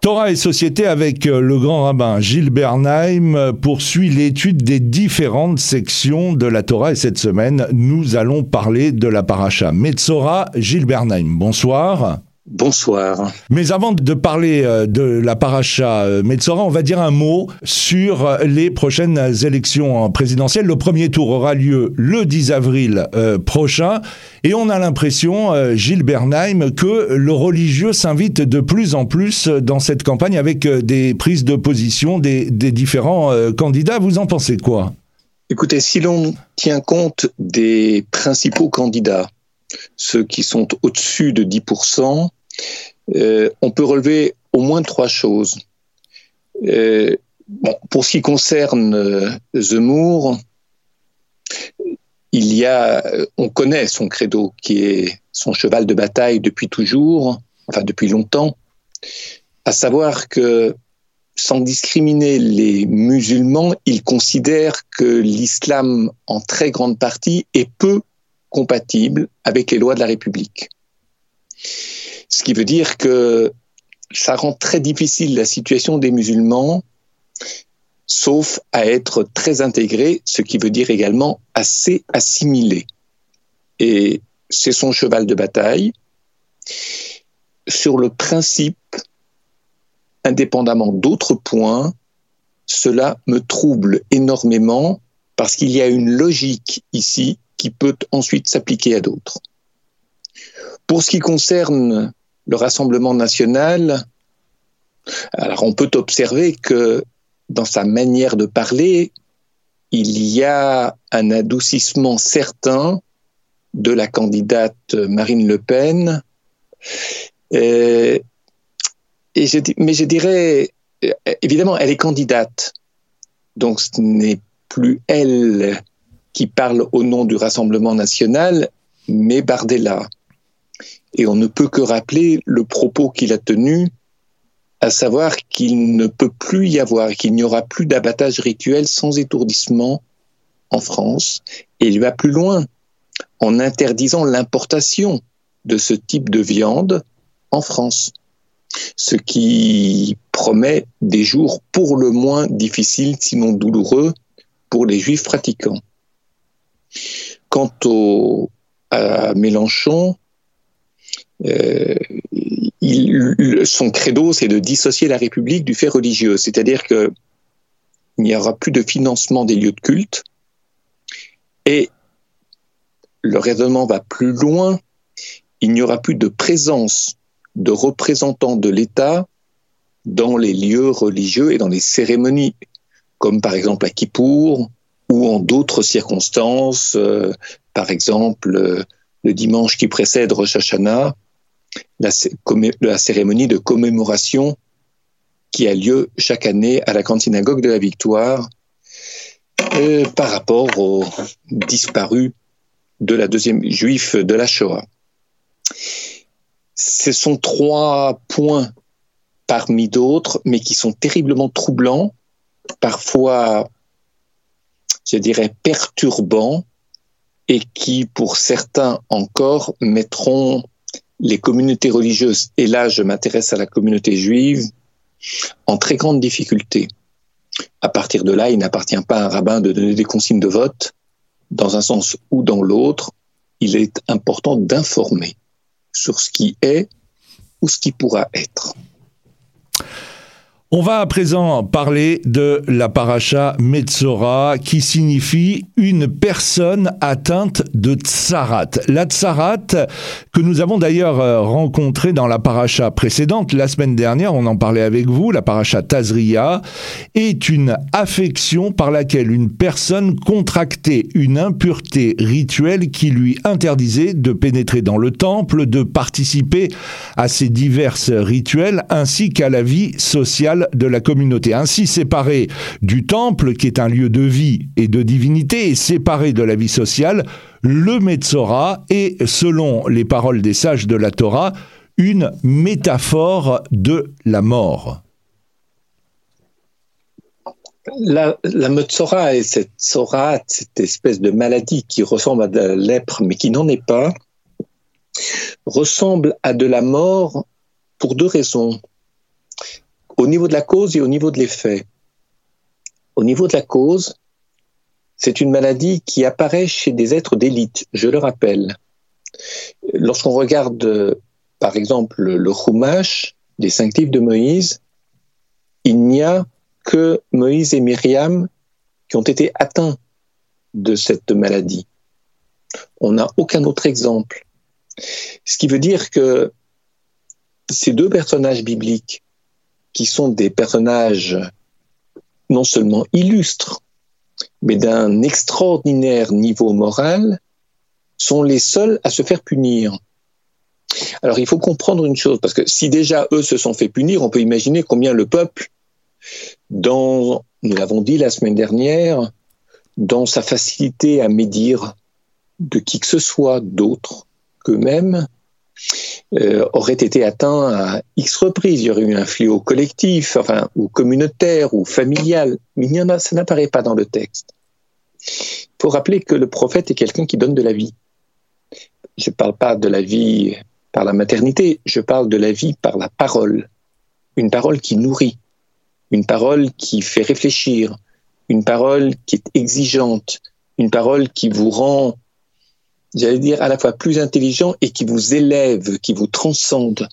Torah et Société avec euh, le grand rabbin Gilles Bernheim euh, poursuit l'étude des différentes sections de la Torah et cette semaine, nous allons parler de la paracha Metzora. Gilles Bernheim, bonsoir. Bonsoir. Mais avant de parler euh, de la paracha euh, Metzora, on va dire un mot sur les prochaines élections présidentielles. Le premier tour aura lieu le 10 avril euh, prochain et on a l'impression, Gilles Bernheim, que le religieux s'invite de plus en plus dans cette campagne avec des prises de position des, des différents candidats. Vous en pensez quoi? Écoutez, si l'on tient compte des principaux candidats, ceux qui sont au-dessus de 10%, euh, on peut relever au moins trois choses. Euh, pour ce qui concerne euh, Zemmour, il y a, on connaît son credo qui est son cheval de bataille depuis toujours, enfin depuis longtemps, à savoir que sans discriminer les musulmans, il considère que l'islam en très grande partie est peu compatible avec les lois de la République. Ce qui veut dire que ça rend très difficile la situation des musulmans, sauf à être très intégrés, ce qui veut dire également assez assimilés. Et c'est son cheval de bataille. Sur le principe, indépendamment d'autres points, cela me trouble énormément parce qu'il y a une logique ici qui peut ensuite s'appliquer à d'autres. Pour ce qui concerne le Rassemblement national, alors on peut observer que dans sa manière de parler, il y a un adoucissement certain de la candidate Marine Le Pen. Euh, mais je dirais, euh, évidemment, elle est candidate. Donc ce n'est plus elle qui parle au nom du Rassemblement national, mais Bardella. Et on ne peut que rappeler le propos qu'il a tenu, à savoir qu'il ne peut plus y avoir, qu'il n'y aura plus d'abattage rituel sans étourdissement en France. Et il va plus loin, en interdisant l'importation de ce type de viande en France. Ce qui promet des jours pour le moins difficiles, sinon douloureux, pour les juifs pratiquants. Quant au, à Mélenchon, euh, son credo, c'est de dissocier la République du fait religieux, c'est-à-dire que il n'y aura plus de financement des lieux de culte et le raisonnement va plus loin. Il n'y aura plus de présence de représentants de l'État dans les lieux religieux et dans les cérémonies, comme par exemple à Kippour ou en d'autres circonstances, euh, par exemple euh, le dimanche qui précède Rosh Hashanah, la, cérémonie de commémoration qui a lieu chaque année à la grande synagogue de la Victoire euh, par rapport aux disparus de la deuxième juif de la Shoah. Ce sont trois points parmi d'autres, mais qui sont terriblement troublants, parfois, je dirais, perturbants, et qui, pour certains encore, mettront les communautés religieuses, et là je m'intéresse à la communauté juive, en très grande difficulté. À partir de là, il n'appartient pas à un rabbin de donner des consignes de vote dans un sens ou dans l'autre. Il est important d'informer sur ce qui est ou ce qui pourra être. On va à présent parler de la paracha Metzora qui signifie une personne atteinte de tsarat. La tsarat que nous avons d'ailleurs euh, rencontrée dans la paracha précédente la semaine dernière, on en parlait avec vous, la paracha Tazria est une affection par laquelle une personne contractait une impureté rituelle qui lui interdisait de pénétrer dans le temple, de participer à ces divers rituels ainsi qu'à la vie sociale de la communauté. Ainsi séparé du temple, qui est un lieu de vie et de divinité, et séparé de la vie sociale, le Metzora est, selon les paroles des sages de la Torah, une métaphore de la mort. La, la Metzora est cette Tzora, cette espèce de maladie qui ressemble à de la lèpre, mais qui n'en est pas, ressemble à de la mort pour deux raisons. Au niveau de la cause et au niveau de l'effet. Au niveau de la cause, c'est une maladie qui apparaît chez des êtres d'élite, je le rappelle. Lorsqu'on regarde, par exemple, le Chumash des cinq livres de Moïse, il n'y a que Moïse et Myriam qui ont été atteints de cette maladie. On n'a aucun autre exemple. Ce qui veut dire que ces deux personnages bibliques, qui sont des personnages non seulement illustres, mais d'un extraordinaire niveau moral, sont les seuls à se faire punir. Alors il faut comprendre une chose, parce que si déjà eux se sont fait punir, on peut imaginer combien le peuple, dans, nous l'avons dit la semaine dernière, dans sa facilité à médire de qui que ce soit d'autre qu'eux-mêmes, euh, aurait été atteint à X reprises. Il y aurait eu un fléau collectif, enfin, ou communautaire, ou familial. Mais ça n'apparaît pas dans le texte. Il faut rappeler que le prophète est quelqu'un qui donne de la vie. Je ne parle pas de la vie par la maternité, je parle de la vie par la parole. Une parole qui nourrit, une parole qui fait réfléchir, une parole qui est exigeante, une parole qui vous rend j'allais dire, à la fois plus intelligent et qui vous élève, qui vous transcende.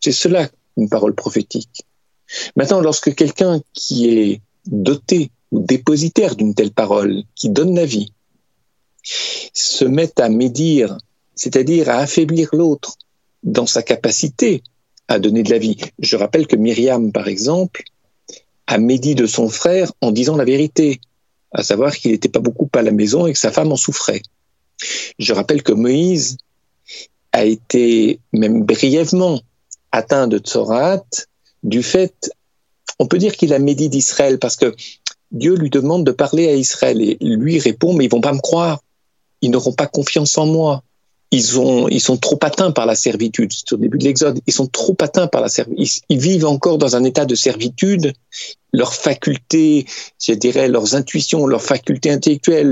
C'est cela une parole prophétique. Maintenant, lorsque quelqu'un qui est doté ou dépositaire d'une telle parole, qui donne la vie, se met à médire, c'est-à-dire à affaiblir l'autre dans sa capacité à donner de la vie. Je rappelle que Myriam, par exemple, a médit de son frère en disant la vérité, à savoir qu'il n'était pas beaucoup à la maison et que sa femme en souffrait. Je rappelle que Moïse a été même brièvement atteint de Tsorat du fait, on peut dire qu'il a médit d'Israël parce que Dieu lui demande de parler à Israël et lui répond mais ils vont pas me croire, ils n'auront pas confiance en moi. Ils, ont, ils sont trop atteints par la servitude. C'est au début de l'Exode. Ils sont trop atteints par la servitude. Ils, vivent encore dans un état de servitude. Leurs facultés, je dirais, leurs intuitions, leurs facultés intellectuelles,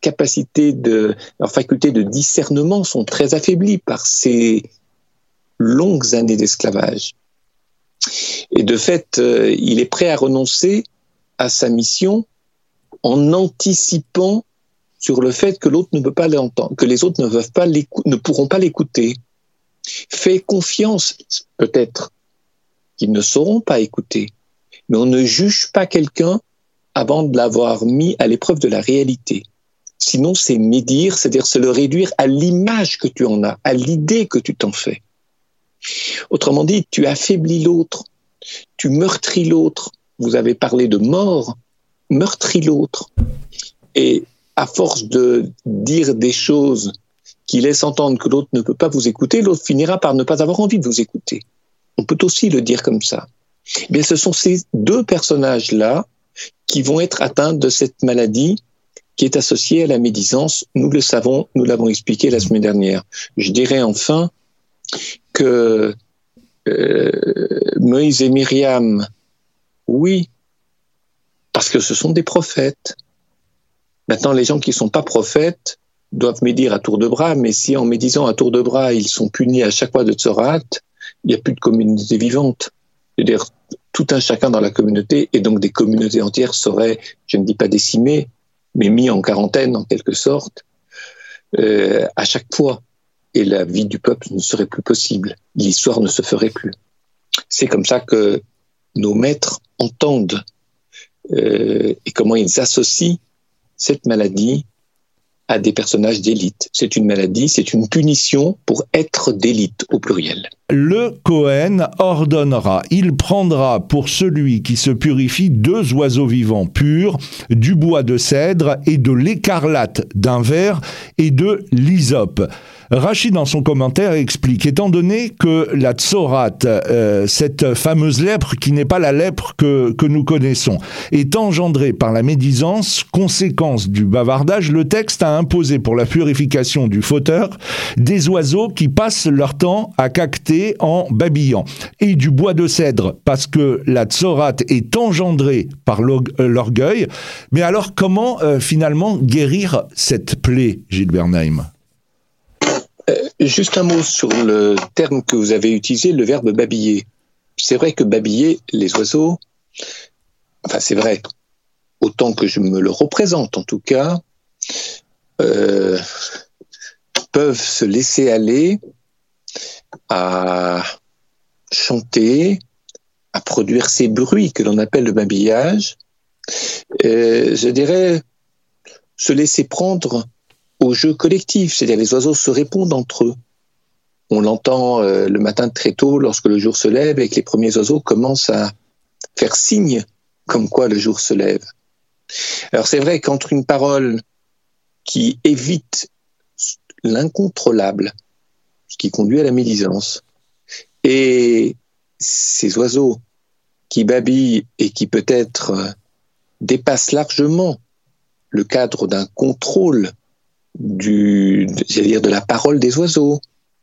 capacité de, leurs facultés de discernement sont très affaiblies par ces longues années d'esclavage. Et de fait, euh, il est prêt à renoncer à sa mission en anticipant sur le fait que l'autre ne peut pas l'entendre, que les autres ne, peuvent pas ne pourront pas l'écouter. Fait confiance, peut-être, qu'ils ne sauront pas écouter. Mais on ne juge pas quelqu'un avant de l'avoir mis à l'épreuve de la réalité. Sinon, c'est médire, c'est-à-dire se le réduire à l'image que tu en as, à l'idée que tu t'en fais. Autrement dit, tu affaiblis l'autre, tu meurtris l'autre. Vous avez parlé de mort, meurtris l'autre. Et à force de dire des choses qui laissent entendre que l'autre ne peut pas vous écouter, l'autre finira par ne pas avoir envie de vous écouter. On peut aussi le dire comme ça. Mais ce sont ces deux personnages-là qui vont être atteints de cette maladie qui est associé à la médisance. Nous le savons, nous l'avons expliqué la semaine dernière. Je dirais enfin que euh, Moïse et Myriam, oui, parce que ce sont des prophètes. Maintenant, les gens qui ne sont pas prophètes doivent médire à tour de bras, mais si en médisant à tour de bras, ils sont punis à chaque fois de Tzorat, il n'y a plus de communauté vivante. C'est-à-dire, tout un chacun dans la communauté, et donc des communautés entières seraient, je ne dis pas décimées, mais mis en quarantaine en quelque sorte, euh, à chaque fois. Et la vie du peuple ne serait plus possible. L'histoire ne se ferait plus. C'est comme ça que nos maîtres entendent euh, et comment ils associent cette maladie à des personnages d'élite. C'est une maladie, c'est une punition pour être d'élite au pluriel. Le Cohen ordonnera, il prendra pour celui qui se purifie deux oiseaux vivants purs, du bois de cèdre et de l'écarlate d'un verre et de l'hysope. Rachid, dans son commentaire, explique, étant donné que la tsorat, euh, cette fameuse lèpre qui n'est pas la lèpre que, que nous connaissons, est engendrée par la médisance, conséquence du bavardage, le texte a imposé pour la purification du fauteur des oiseaux qui passent leur temps à cacter en babillant, et du bois de cèdre, parce que la tsorat est engendrée par euh, l'orgueil. Mais alors, comment euh, finalement guérir cette plaie, Gilles Bernheim? Euh, juste un mot sur le terme que vous avez utilisé, le verbe babiller. c'est vrai que babiller les oiseaux, enfin c'est vrai, autant que je me le représente en tout cas, euh, peuvent se laisser aller à chanter, à produire ces bruits que l'on appelle le babillage, euh, je dirais se laisser prendre au jeu collectif, c'est-à-dire les oiseaux se répondent entre eux. On l'entend euh, le matin très tôt lorsque le jour se lève et que les premiers oiseaux commencent à faire signe comme quoi le jour se lève. Alors c'est vrai qu'entre une parole qui évite l'incontrôlable, ce qui conduit à la médisance, et ces oiseaux qui babillent et qui peut-être dépassent largement le cadre d'un contrôle du, dire, de la parole des oiseaux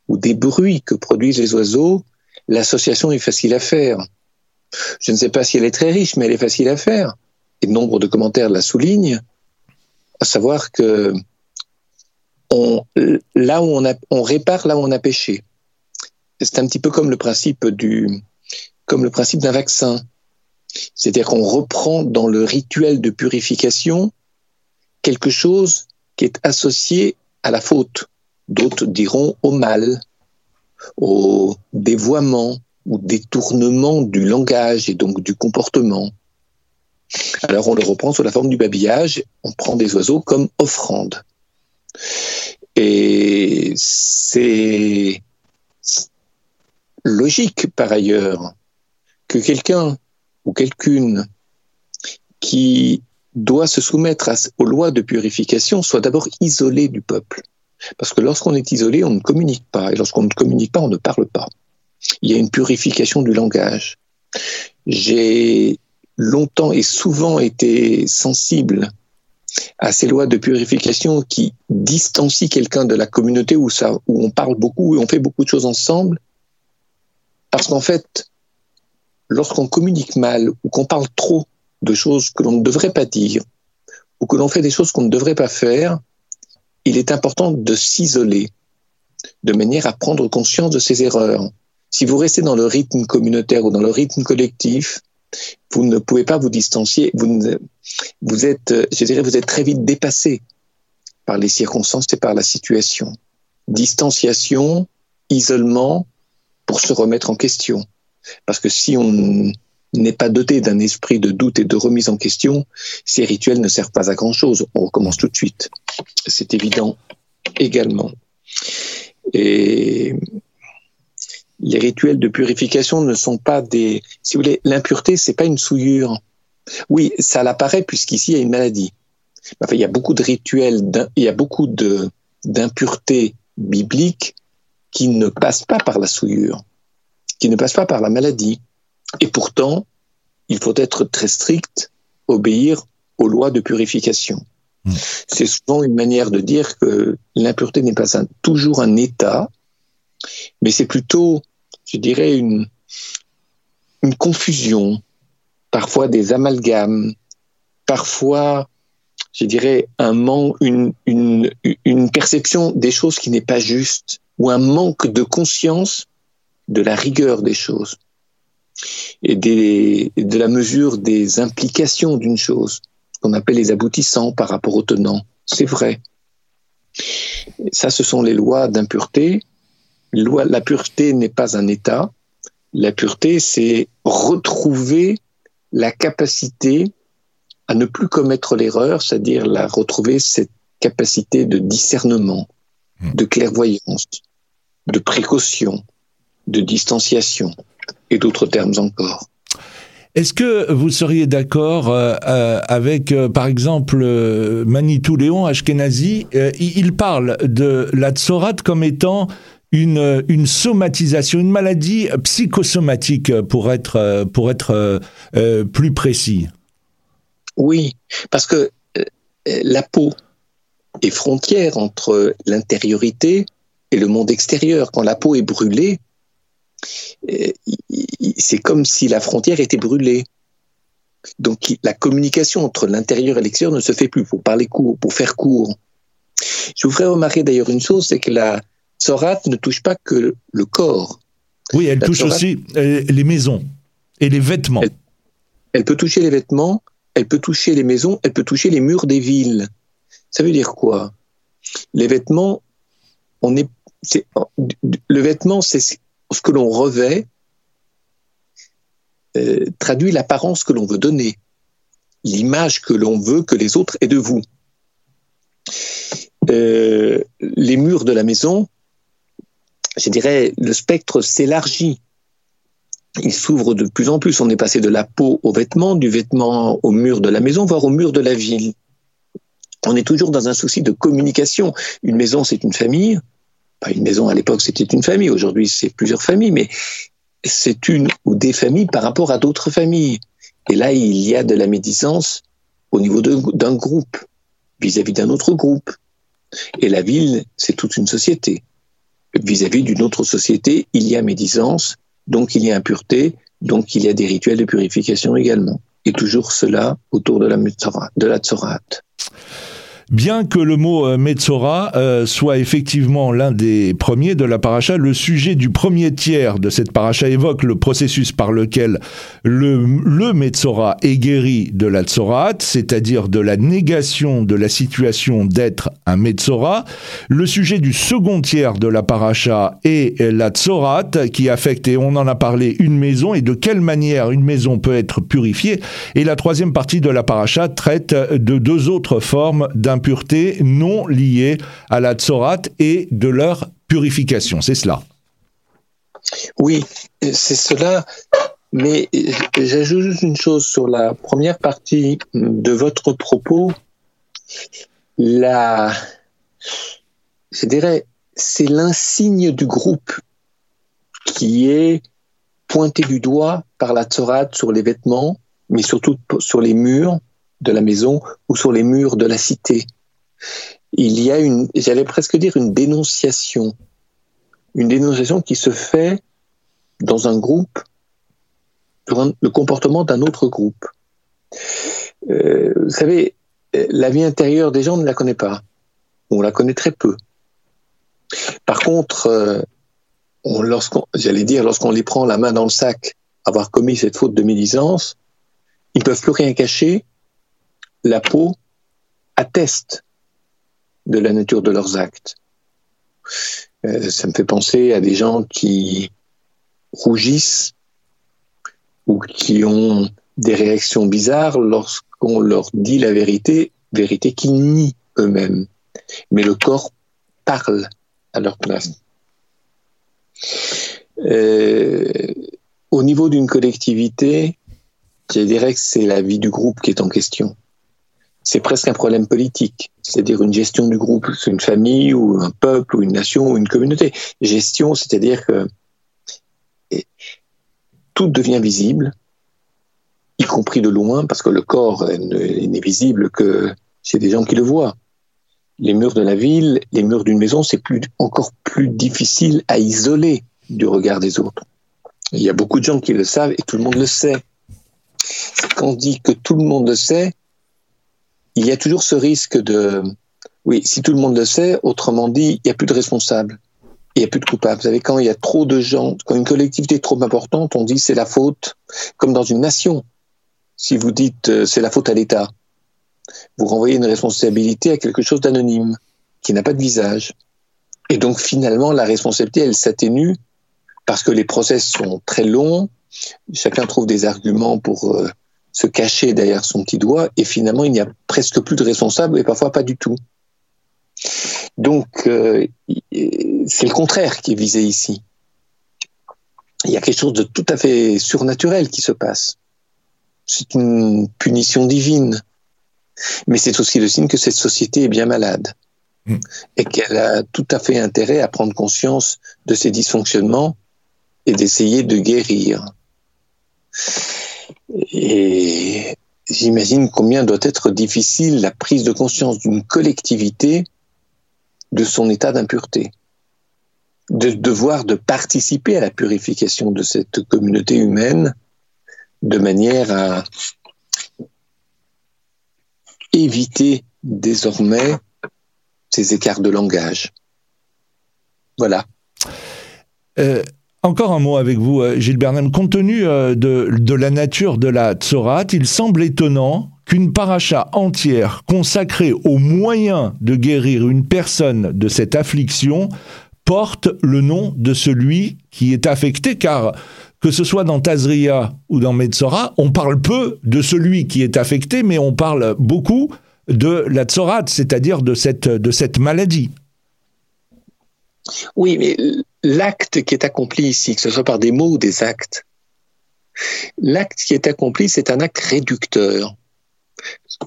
ou des bruits que produisent les oiseaux, l'association est facile à faire. Je ne sais pas si elle est très riche, mais elle est facile à faire. Et nombre de commentaires la soulignent, à savoir que on, là où on, a, on répare là où on a péché. C'est un petit peu comme le principe du, comme le principe d'un vaccin. C'est-à-dire qu'on reprend dans le rituel de purification quelque chose qui est associé à la faute. D'autres diront au mal, au dévoiement ou détournement du langage et donc du comportement. Alors on le reprend sous la forme du babillage, on prend des oiseaux comme offrande. Et c'est logique par ailleurs que quelqu'un ou quelqu'une qui doit se soumettre aux lois de purification soit d'abord isolé du peuple. Parce que lorsqu'on est isolé, on ne communique pas. Et lorsqu'on ne communique pas, on ne parle pas. Il y a une purification du langage. J'ai longtemps et souvent été sensible à ces lois de purification qui distancient quelqu'un de la communauté où, ça, où on parle beaucoup et on fait beaucoup de choses ensemble. Parce qu'en fait, lorsqu'on communique mal ou qu'on parle trop de choses que l'on ne devrait pas dire ou que l'on fait des choses qu'on ne devrait pas faire, il est important de s'isoler de manière à prendre conscience de ses erreurs. Si vous restez dans le rythme communautaire ou dans le rythme collectif, vous ne pouvez pas vous distancier. Vous, vous êtes, je dirais, vous êtes très vite dépassé par les circonstances et par la situation. Distanciation, isolement, pour se remettre en question. Parce que si on n'est pas doté d'un esprit de doute et de remise en question, ces rituels ne servent pas à grand-chose. On recommence tout de suite. C'est évident également. Et les rituels de purification ne sont pas des... Si vous voulez, l'impureté, c'est pas une souillure. Oui, ça l'apparaît puisqu'ici, il y a une maladie. Enfin, il y a beaucoup de rituels, il y a beaucoup d'impuretés bibliques qui ne passent pas par la souillure, qui ne passent pas par la maladie. Et pourtant, il faut être très strict, obéir aux lois de purification. Hmm. C'est souvent une manière de dire que l'impureté n'est pas toujours un état, mais c'est plutôt, je dirais, une, une confusion, parfois des amalgames, parfois, je dirais, un manque, une, une, une perception des choses qui n'est pas juste, ou un manque de conscience de la rigueur des choses et de la mesure des implications d'une chose, ce qu'on appelle les aboutissants par rapport aux tenants. C'est vrai. Ça, ce sont les lois d'impureté. La pureté n'est pas un état. La pureté, c'est retrouver la capacité à ne plus commettre l'erreur, c'est-à-dire la retrouver cette capacité de discernement, hmm. de clairvoyance, de précaution, de distanciation et d'autres termes encore. Est-ce que vous seriez d'accord euh, euh, avec, euh, par exemple, Manitou Léon Ashkenazi Il parle de la tsorate comme étant une, une somatisation, une maladie psychosomatique, pour être, pour être plus précis. Oui, parce que la peau est frontière entre l'intériorité et le monde extérieur. Quand la peau est brûlée, c'est comme si la frontière était brûlée. Donc la communication entre l'intérieur et l'extérieur ne se fait plus pour parler court, pour faire court. Je vous ferai remarquer d'ailleurs une chose, c'est que la sorate ne touche pas que le corps. Oui, elle touche aussi euh, les maisons et les vêtements. Elle, peut toucher les vêtements, elle peut toucher les maisons, elle peut toucher les murs des villes. Ça veut dire quoi? Les vêtements, on est, le vêtement, c'est ce que l'on revêt, euh, traduit l'apparence que l'on veut donner, l'image que l'on veut que les autres aient de vous. Euh, les murs de la maison, je dirais, le spectre s'élargit. Il s'ouvre de plus en plus. On est passé de la peau au vêtement, du vêtement au mur de la maison, voire au mur de la ville. On est toujours dans un souci de communication. Une maison, c'est une famille. Pas une maison à l'époque, c'était une famille. Aujourd'hui, c'est plusieurs familles, mais c'est une ou des familles par rapport à d'autres familles. Et là, il y a de la médisance au niveau d'un groupe vis-à-vis d'un autre groupe. Et la ville, c'est toute une société vis-à-vis d'une autre société, il y a médisance, donc il y a impureté, donc il y a des rituels de purification également. Et toujours cela autour de la, de la. Bien que le mot euh, Metzora euh, soit effectivement l'un des premiers de la paracha, le sujet du premier tiers de cette paracha évoque le processus par lequel le, le Metzora est guéri de la Tsorat, c'est-à-dire de la négation de la situation d'être un Metzora. Le sujet du second tiers de la paracha est la Tsorat, qui affecte, et on en a parlé, une maison et de quelle manière une maison peut être purifiée. Et la troisième partie de la paracha traite de deux autres formes d'un pureté non liées à la tsorat et de leur purification. C'est cela. Oui, c'est cela. Mais j'ajoute une chose sur la première partie de votre propos. La, je dirais, c'est l'insigne du groupe qui est pointé du doigt par la tsorat sur les vêtements, mais surtout sur les murs, de la maison ou sur les murs de la cité. Il y a une, j'allais presque dire une dénonciation, une dénonciation qui se fait dans un groupe sur le comportement d'un autre groupe. Euh, vous savez, la vie intérieure des gens ne la connaît pas, on la connaît très peu. Par contre, euh, lorsqu'on, j'allais dire, lorsqu'on les prend la main dans le sac, avoir commis cette faute de médisance, ils peuvent plus rien cacher la peau atteste de la nature de leurs actes. Euh, ça me fait penser à des gens qui rougissent ou qui ont des réactions bizarres lorsqu'on leur dit la vérité, vérité qu'ils nient eux-mêmes. Mais le corps parle à leur place. Euh, au niveau d'une collectivité, je dirais que c'est la vie du groupe qui est en question c'est presque un problème politique, c'est-à-dire une gestion du groupe, c'est une famille ou un peuple ou une nation ou une communauté. Gestion, c'est-à-dire que tout devient visible, y compris de loin, parce que le corps n'est visible que c'est des gens qui le voient. Les murs de la ville, les murs d'une maison, c'est plus, encore plus difficile à isoler du regard des autres. Il y a beaucoup de gens qui le savent et tout le monde le sait. Quand on dit que tout le monde le sait, il y a toujours ce risque de, oui, si tout le monde le sait, autrement dit, il n'y a plus de responsables. Il n'y a plus de coupables. Vous savez, quand il y a trop de gens, quand une collectivité est trop importante, on dit c'est la faute, comme dans une nation. Si vous dites euh, c'est la faute à l'État, vous renvoyez une responsabilité à quelque chose d'anonyme, qui n'a pas de visage. Et donc finalement, la responsabilité, elle s'atténue parce que les process sont très longs, chacun trouve des arguments pour euh, se cacher derrière son petit doigt et finalement il n'y a presque plus de responsable et parfois pas du tout. Donc euh, c'est le contraire qui est visé ici. Il y a quelque chose de tout à fait surnaturel qui se passe. C'est une punition divine. Mais c'est aussi le signe que cette société est bien malade hmm. et qu'elle a tout à fait intérêt à prendre conscience de ses dysfonctionnements et d'essayer de guérir. Et j'imagine combien doit être difficile la prise de conscience d'une collectivité de son état d'impureté, de devoir de participer à la purification de cette communauté humaine de manière à éviter désormais ces écarts de langage. Voilà. Euh, Encore un mot avec vous, Gilles Bernheim. Compte tenu de, de la nature de la Tsorat, il semble étonnant qu'une paracha entière consacrée aux moyens de guérir une personne de cette affliction porte le nom de celui qui est affecté, car que ce soit dans Tazria ou dans Metzora, on parle peu de celui qui est affecté, mais on parle beaucoup de la tsorat, c'est-à-dire de cette maladie. Oui, mais l'acte qui est accompli ici, que ce soit par des mots ou des actes, l'acte qui est accompli, c'est un acte réducteur.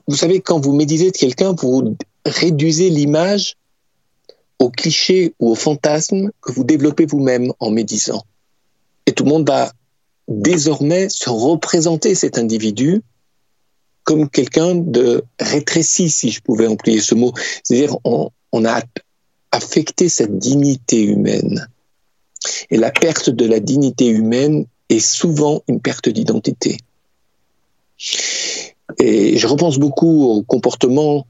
Vous savez, quand vous méditez de quelqu'un, vous réduisez l'image au cliché ou au fantasme que vous développez vous-même en méditant. Et tout le monde va désormais se représenter cet individu comme quelqu'un de rétréci, si je pouvais employer ce mot. C'est-à-dire, on, on a affecté cette dignité humaine. Et la perte de la dignité humaine est souvent une perte d'identité. Et je repense beaucoup au comportement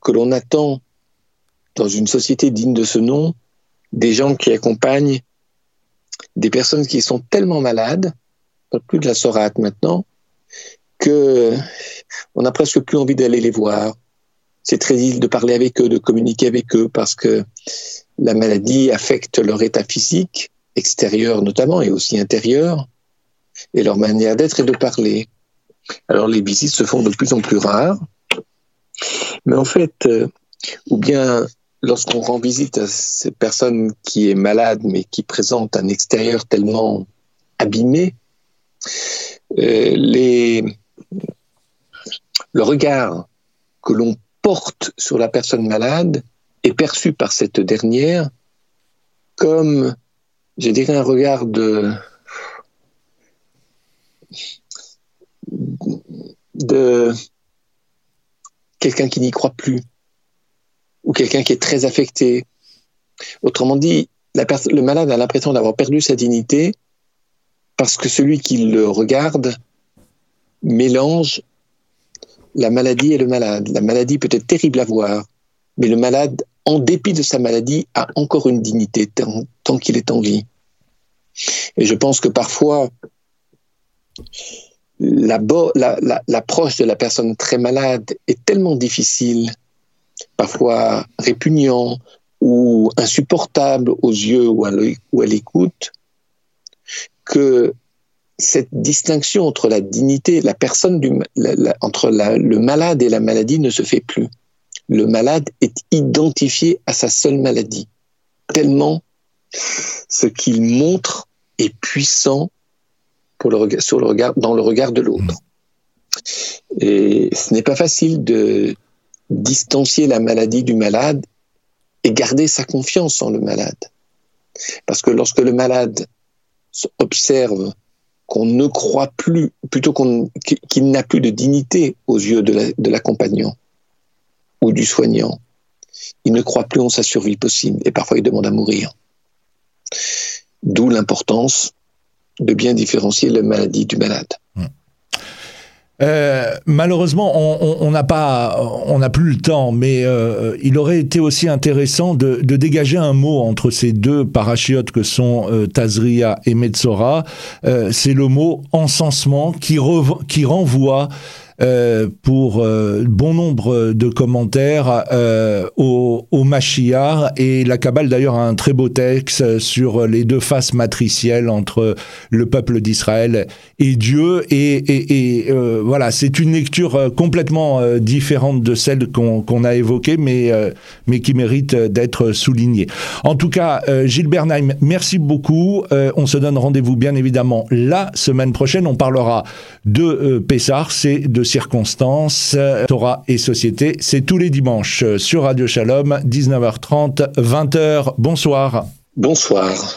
que l'on attend dans une société digne de ce nom, des gens qui accompagnent des personnes qui sont tellement malades, plus de la sorate maintenant, que on n'a presque plus envie d'aller les voir. C'est très difficile de parler avec eux, de communiquer avec eux, parce que la maladie affecte leur état physique, extérieur notamment, et aussi intérieur, et leur manière d'être et de parler. Alors les visites se font de plus en plus rares, mais en fait, euh, ou bien lorsqu'on rend visite à cette personne qui est malade, mais qui présente un extérieur tellement abîmé, euh, le regard que l'on porte sur la personne malade est perçu par cette dernière comme, je dirais, un regard de, quelqu'un qui n'y croit plus ou quelqu'un qui est très affecté. Autrement dit, le malade a l'impression d'avoir perdu sa dignité parce que celui qui le regarde mélange la maladie et le malade. La maladie peut être terrible à voir, mais le malade, en dépit de sa maladie, a encore une dignité tant, qu'il est en vie. Et je pense que parfois, l'approche la, la, de la personne très malade est tellement difficile parfois répugnant ou insupportable aux yeux ou à l'écoute, que cette distinction entre la dignité, la personne du, entre le malade et la maladie ne se fait plus. Le malade est identifié à sa seule maladie, tellement ce qu'il montre est puissant pour le sur le regard, dans le regard de l'autre. Et ce n'est pas facile de, distancier la maladie du malade et garder sa confiance en le malade. Parce que lorsque le malade observe qu'on ne croit plus, plutôt qu'il n'a plus de dignité aux yeux de l'accompagnant ou du soignant, il ne croit plus en sa survie possible et parfois il demande à mourir. D'où l'importance de bien différencier la maladie du malade. Euh, malheureusement, on n'a pas, on n'a plus le temps, mais euh, il aurait été aussi intéressant de, de, dégager un mot entre ces deux parachiotes que sont euh, Tazria et Metzora. Euh, c'est le mot encensement qui, qui renvoie euh, pour euh, bon nombre de commentaires euh, au, au Mashiach et la Kabbale d'ailleurs a un très beau texte sur les deux faces matricielles entre le peuple d'Israël et Dieu. Et, et, et voilà c'est une lecture complètement différente de celle qu'on a évoquée mais, mais qui mérite d'être soulignée. En tout cas Gilles Bernheim merci beaucoup. On se donne rendez-vous bien évidemment la semaine prochaine. On parlera de Pessar c'est de circonstances. Torah et société, c'est tous les dimanches sur Radio Shalom, 19h30, 20h. Bonsoir. Bonsoir.